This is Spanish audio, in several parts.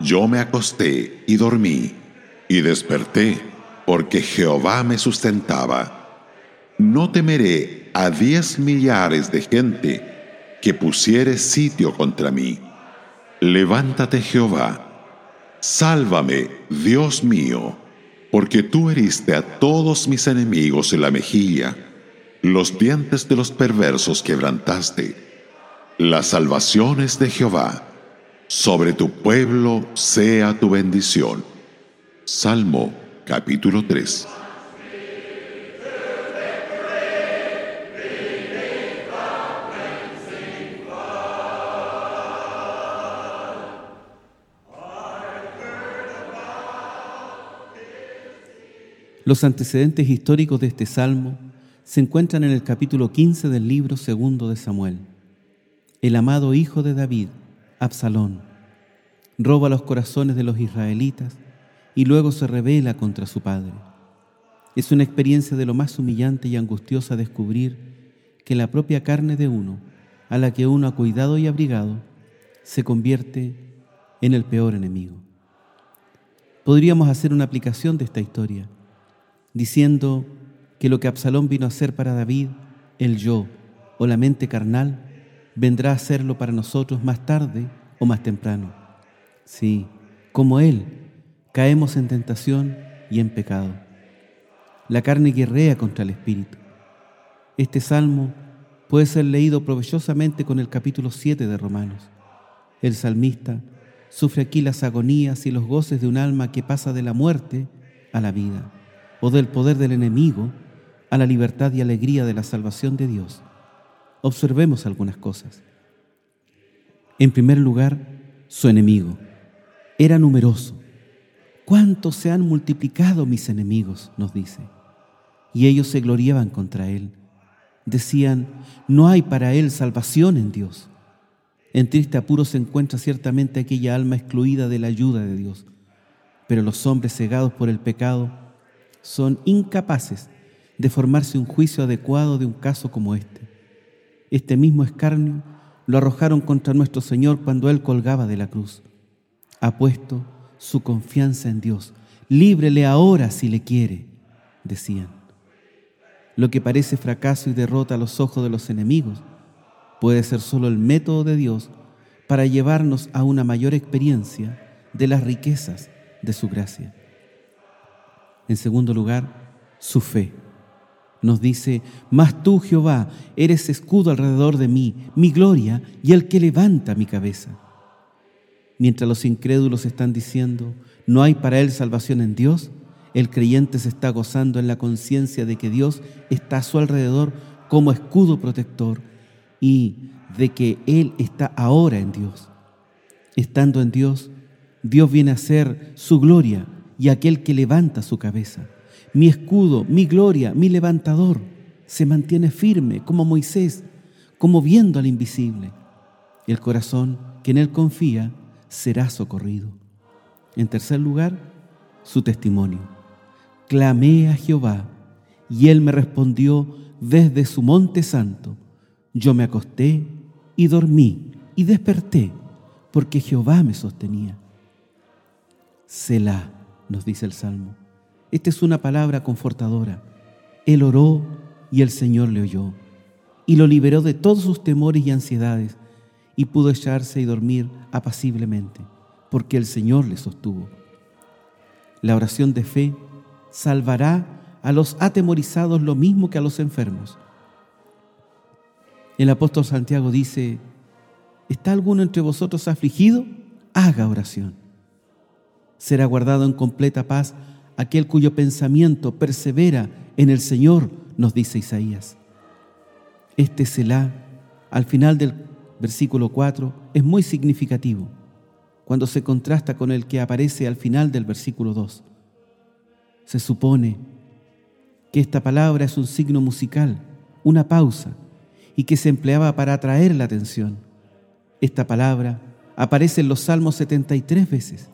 Yo me acosté y dormí, y desperté, porque Jehová me sustentaba. No temeré a diez millares de gente que pusiere sitio contra mí. Levántate Jehová, sálvame, Dios mío, porque tú heriste a todos mis enemigos en la mejilla, los dientes de los perversos quebrantaste. Las salvaciones de Jehová, sobre tu pueblo sea tu bendición. Salmo capítulo 3. Los antecedentes históricos de este salmo se encuentran en el capítulo 15 del libro segundo de Samuel. El amado hijo de David, Absalón, roba los corazones de los israelitas y luego se revela contra su padre. Es una experiencia de lo más humillante y angustiosa descubrir que la propia carne de uno, a la que uno ha cuidado y abrigado, se convierte en el peor enemigo. Podríamos hacer una aplicación de esta historia diciendo que lo que Absalón vino a hacer para David, el yo o la mente carnal, vendrá a hacerlo para nosotros más tarde o más temprano. Sí, como él, caemos en tentación y en pecado. La carne guerrea contra el espíritu. Este salmo puede ser leído provechosamente con el capítulo 7 de Romanos. El salmista sufre aquí las agonías y los goces de un alma que pasa de la muerte a la vida o del poder del enemigo a la libertad y alegría de la salvación de Dios, observemos algunas cosas. En primer lugar, su enemigo era numeroso. ¿Cuántos se han multiplicado mis enemigos? nos dice. Y ellos se gloriaban contra él. Decían, no hay para él salvación en Dios. En triste apuro se encuentra ciertamente aquella alma excluida de la ayuda de Dios. Pero los hombres cegados por el pecado son incapaces de formarse un juicio adecuado de un caso como este. Este mismo escarnio lo arrojaron contra nuestro Señor cuando Él colgaba de la cruz. Ha puesto su confianza en Dios. Líbrele ahora si le quiere, decían. Lo que parece fracaso y derrota a los ojos de los enemigos puede ser solo el método de Dios para llevarnos a una mayor experiencia de las riquezas de su gracia. En segundo lugar, su fe. Nos dice, mas tú, Jehová, eres escudo alrededor de mí, mi gloria y el que levanta mi cabeza. Mientras los incrédulos están diciendo, no hay para él salvación en Dios, el creyente se está gozando en la conciencia de que Dios está a su alrededor como escudo protector y de que Él está ahora en Dios. Estando en Dios, Dios viene a ser su gloria y aquel que levanta su cabeza. Mi escudo, mi gloria, mi levantador, se mantiene firme como Moisés, como viendo al invisible. El corazón que en él confía será socorrido. En tercer lugar, su testimonio. Clamé a Jehová y él me respondió desde su monte santo. Yo me acosté y dormí y desperté porque Jehová me sostenía. Selah nos dice el Salmo. Esta es una palabra confortadora. Él oró y el Señor le oyó y lo liberó de todos sus temores y ansiedades y pudo echarse y dormir apaciblemente porque el Señor le sostuvo. La oración de fe salvará a los atemorizados lo mismo que a los enfermos. El apóstol Santiago dice, ¿está alguno entre vosotros afligido? Haga oración será guardado en completa paz aquel cuyo pensamiento persevera en el Señor, nos dice Isaías. Este Selah, al final del versículo 4, es muy significativo. cuando se contrasta con el que aparece al final del versículo 2. Se supone que esta palabra es un signo musical, una pausa, y que se empleaba para atraer la atención. Esta palabra aparece en los Salmos 73 veces.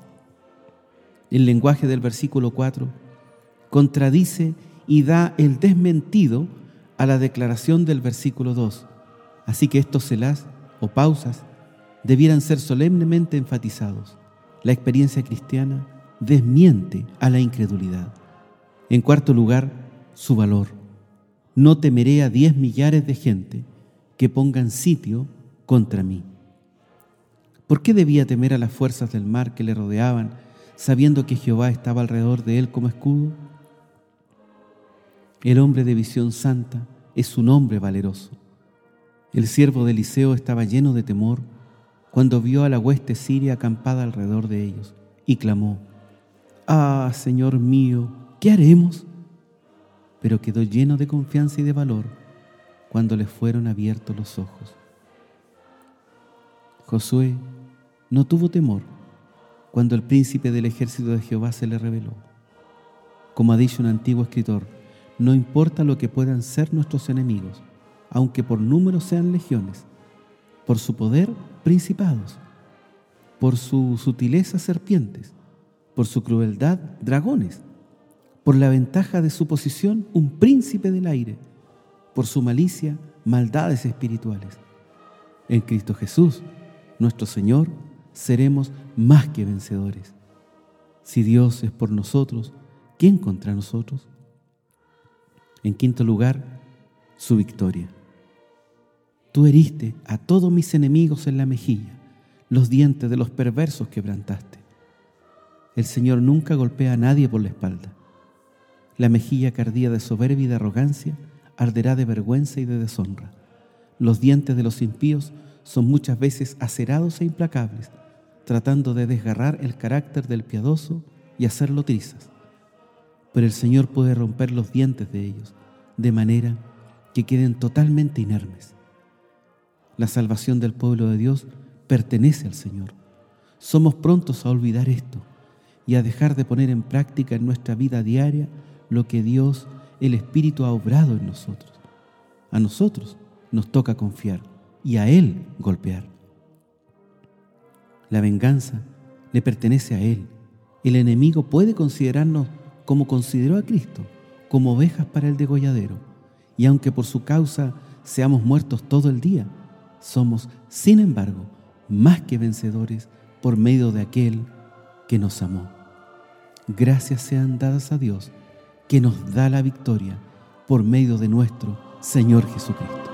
El lenguaje del versículo 4 contradice y da el desmentido a la declaración del versículo 2. Así que estos celás o pausas debieran ser solemnemente enfatizados. La experiencia cristiana desmiente a la incredulidad. En cuarto lugar, su valor. No temeré a diez millares de gente que pongan sitio contra mí. ¿Por qué debía temer a las fuerzas del mar que le rodeaban, sabiendo que Jehová estaba alrededor de él como escudo? El hombre de visión santa es un hombre valeroso. El siervo de Eliseo estaba lleno de temor cuando vio a la hueste siria acampada alrededor de ellos y clamó, Ah, Señor mío, ¿qué haremos? Pero quedó lleno de confianza y de valor cuando le fueron abiertos los ojos. Josué no tuvo temor cuando el príncipe del ejército de Jehová se le reveló. Como ha dicho un antiguo escritor, no importa lo que puedan ser nuestros enemigos, aunque por número sean legiones, por su poder principados, por su sutileza serpientes, por su crueldad dragones, por la ventaja de su posición un príncipe del aire, por su malicia maldades espirituales. En Cristo Jesús, nuestro Señor, seremos más que vencedores. Si Dios es por nosotros, ¿quién contra nosotros? En quinto lugar, su victoria. Tú heriste a todos mis enemigos en la mejilla, los dientes de los perversos quebrantaste. El Señor nunca golpea a nadie por la espalda. La mejilla cardía de soberbia y de arrogancia arderá de vergüenza y de deshonra. Los dientes de los impíos son muchas veces acerados e implacables, tratando de desgarrar el carácter del piadoso y hacerlo trizas. Pero el Señor puede romper los dientes de ellos, de manera que queden totalmente inermes. La salvación del pueblo de Dios pertenece al Señor. Somos prontos a olvidar esto y a dejar de poner en práctica en nuestra vida diaria lo que Dios, el Espíritu, ha obrado en nosotros. A nosotros nos toca confiar y a Él golpear. La venganza le pertenece a Él. El enemigo puede considerarnos como consideró a Cristo, como ovejas para el degolladero. Y aunque por su causa seamos muertos todo el día, somos, sin embargo, más que vencedores por medio de aquel que nos amó. Gracias sean dadas a Dios, que nos da la victoria por medio de nuestro Señor Jesucristo.